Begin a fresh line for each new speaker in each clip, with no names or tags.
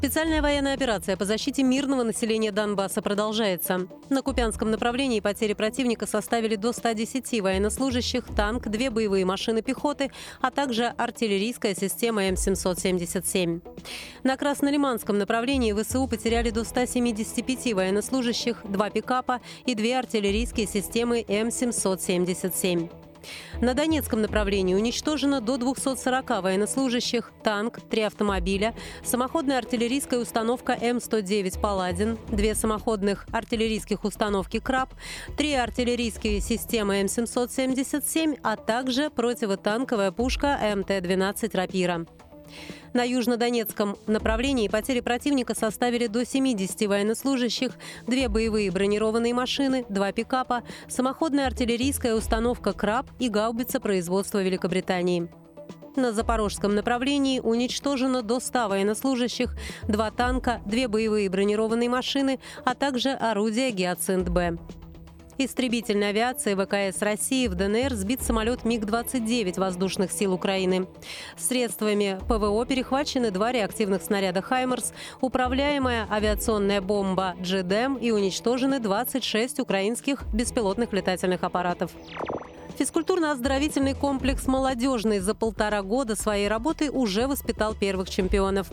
Специальная военная операция по защите мирного населения Донбасса продолжается. На Купянском направлении потери противника составили до 110 военнослужащих, танк, две боевые машины пехоты, а также артиллерийская система М777. На Краснолиманском направлении ВСУ потеряли до 175 военнослужащих, два пикапа и две артиллерийские системы М777. На Донецком направлении уничтожено до 240 военнослужащих, танк, три автомобиля, самоходная артиллерийская установка М-109 «Паладин», две самоходных артиллерийских установки «Краб», три артиллерийские системы М-777, а также противотанковая пушка МТ-12 «Рапира». На южнодонецком направлении потери противника составили до 70 военнослужащих, две боевые бронированные машины, два пикапа, самоходная артиллерийская установка «Краб» и гаубица производства Великобритании. На запорожском направлении уничтожено до 100 военнослужащих, два танка, две боевые бронированные машины, а также орудия «Гиацинт-Б». Истребительной авиации ВКС России в ДНР сбит самолет МиГ-29 воздушных сил Украины. Средствами ПВО перехвачены два реактивных снаряда «Хаймерс», управляемая авиационная бомба «Джедем» и уничтожены 26 украинских беспилотных летательных аппаратов. Физкультурно-оздоровительный комплекс «Молодежный» за полтора года своей работы уже воспитал первых чемпионов.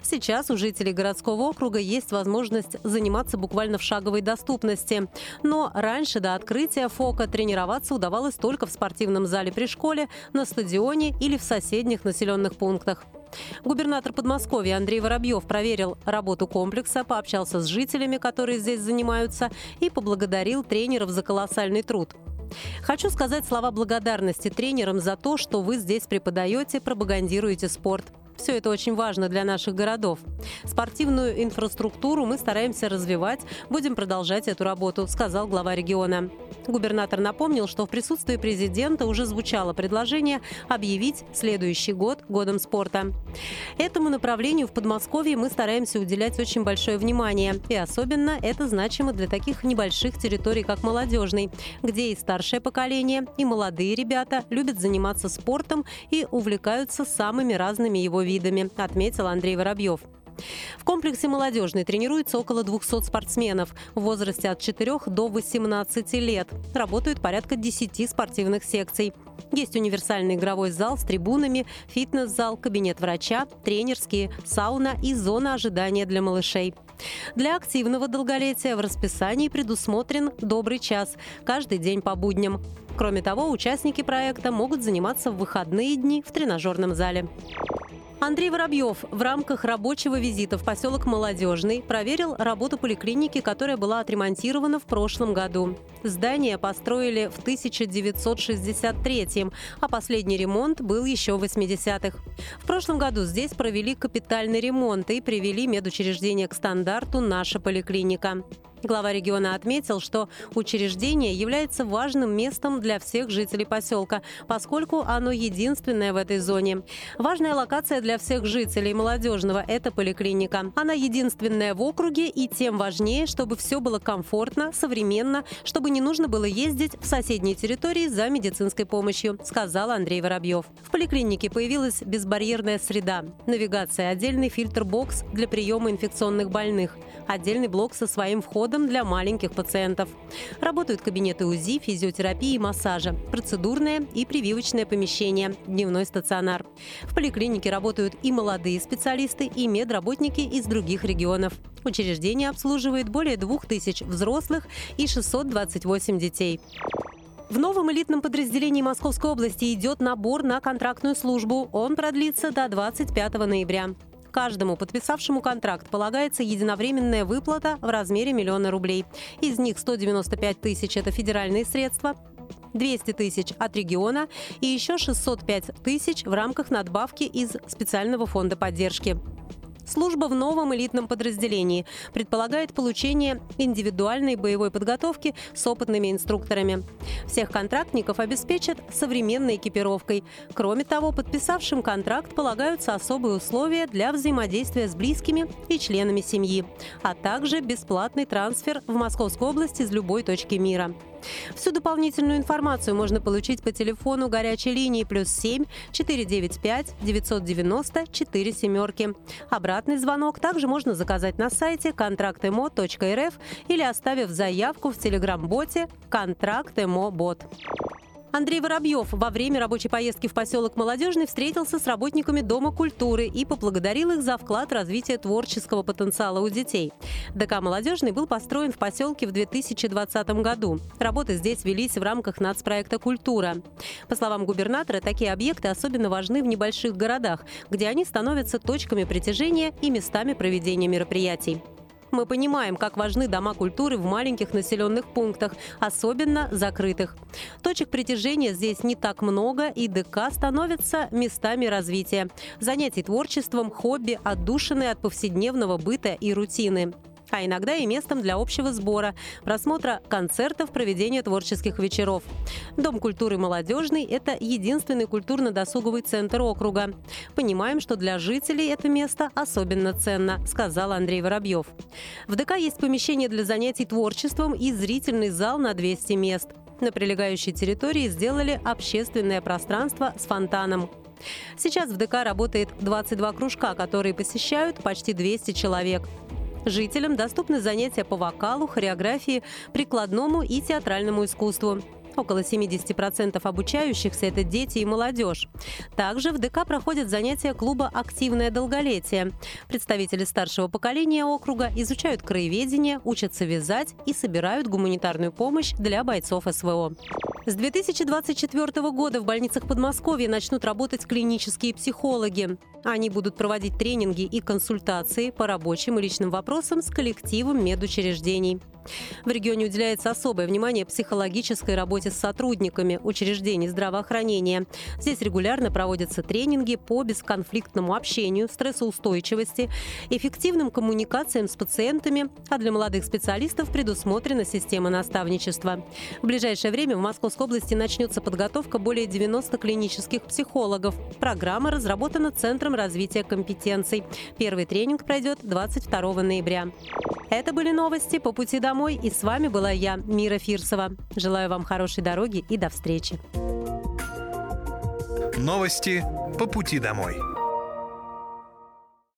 Сейчас у жителей городского округа есть возможность заниматься буквально в шаговой доступности. Но раньше до открытия ФОКа тренироваться удавалось только в спортивном зале при школе, на стадионе или в соседних населенных пунктах. Губернатор Подмосковья Андрей Воробьев проверил работу комплекса, пообщался с жителями, которые здесь занимаются, и поблагодарил тренеров за колоссальный труд. Хочу сказать слова благодарности тренерам за то, что вы здесь преподаете, пропагандируете спорт. Все это очень важно для наших городов. Спортивную инфраструктуру мы стараемся развивать, будем продолжать эту работу, сказал глава региона. Губернатор напомнил, что в присутствии президента уже звучало предложение объявить следующий год годом спорта. Этому направлению в Подмосковье мы стараемся уделять очень большое внимание. И особенно это значимо для таких небольших территорий, как молодежный, где и старшее поколение, и молодые ребята любят заниматься спортом и увлекаются самыми разными его видами видами, отметил Андрей Воробьев. В комплексе «Молодежный» тренируется около 200 спортсменов в возрасте от 4 до 18 лет. Работают порядка 10 спортивных секций. Есть универсальный игровой зал с трибунами, фитнес-зал, кабинет врача, тренерские, сауна и зона ожидания для малышей. Для активного долголетия в расписании предусмотрен «Добрый час» каждый день по будням. Кроме того, участники проекта могут заниматься в выходные дни в тренажерном зале. Андрей Воробьев в рамках рабочего визита в поселок Молодежный проверил работу поликлиники, которая была отремонтирована в прошлом году. Здание построили в 1963 а последний ремонт был еще в 80-х. В прошлом году здесь провели капитальный ремонт и привели медучреждение к стандарту «Наша поликлиника». Глава региона отметил, что учреждение является важным местом для всех жителей поселка, поскольку оно единственное в этой зоне. Важная локация для всех жителей молодежного – это поликлиника. Она единственная в округе и тем важнее, чтобы все было комфортно, современно, чтобы не нужно было ездить в соседние территории за медицинской помощью, сказал Андрей Воробьев. В поликлинике появилась безбарьерная среда, навигация, отдельный фильтр-бокс для приема инфекционных больных, отдельный блок со своим входом входом для маленьких пациентов. Работают кабинеты УЗИ, физиотерапии и массажа, процедурное и прививочное помещение, дневной стационар. В поликлинике работают и молодые специалисты, и медработники из других регионов. Учреждение обслуживает более 2000 взрослых и 628 детей. В новом элитном подразделении Московской области идет набор на контрактную службу. Он продлится до 25 ноября. Каждому подписавшему контракт полагается единовременная выплата в размере миллиона рублей. Из них 195 тысяч – это федеральные средства, 200 тысяч от региона и еще 605 тысяч в рамках надбавки из специального фонда поддержки. Служба в новом элитном подразделении предполагает получение индивидуальной боевой подготовки с опытными инструкторами. Всех контрактников обеспечат современной экипировкой. Кроме того, подписавшим контракт полагаются особые условия для взаимодействия с близкими и членами семьи, а также бесплатный трансфер в Московскую область из любой точки мира. Всю дополнительную информацию можно получить по телефону горячей линии плюс 7 495 990 4 семерки. Обратный звонок также можно заказать на сайте контрактемо.рф или оставив заявку в телеграм-боте «Контракт Эмо Бот». Андрей Воробьев во время рабочей поездки в поселок Молодежный встретился с работниками Дома культуры и поблагодарил их за вклад в развитие творческого потенциала у детей. ДК «Молодежный» был построен в поселке в 2020 году. Работы здесь велись в рамках нацпроекта «Культура». По словам губернатора, такие объекты особенно важны в небольших городах, где они становятся точками притяжения и местами проведения мероприятий. Мы понимаем, как важны дома культуры в маленьких населенных пунктах, особенно закрытых. Точек притяжения здесь не так много, и ДК становятся местами развития. Занятий творчеством, хобби, отдушины от повседневного быта и рутины а иногда и местом для общего сбора, просмотра концертов, проведения творческих вечеров. Дом культуры «Молодежный» – это единственный культурно-досуговый центр округа. Понимаем, что для жителей это место особенно ценно, сказал Андрей Воробьев. В ДК есть помещение для занятий творчеством и зрительный зал на 200 мест. На прилегающей территории сделали общественное пространство с фонтаном. Сейчас в ДК работает 22 кружка, которые посещают почти 200 человек. Жителям доступны занятия по вокалу, хореографии, прикладному и театральному искусству. Около 70% обучающихся – это дети и молодежь. Также в ДК проходят занятия клуба «Активное долголетие». Представители старшего поколения округа изучают краеведение, учатся вязать и собирают гуманитарную помощь для бойцов СВО. С 2024 года в больницах Подмосковья начнут работать клинические психологи. Они будут проводить тренинги и консультации по рабочим и личным вопросам с коллективом медучреждений. В регионе уделяется особое внимание психологической работе с сотрудниками учреждений здравоохранения. Здесь регулярно проводятся тренинги по бесконфликтному общению, стрессоустойчивости, эффективным коммуникациям с пациентами, а для молодых специалистов предусмотрена система наставничества. В ближайшее время в Московской области начнется подготовка более 90 клинических психологов. Программа разработана Центром развития компетенций. Первый тренинг пройдет 22 ноября. Это были новости по пути домой, и с вами была я, Мира Фирсова. Желаю вам хорошей дороги и до встречи.
Новости по пути домой.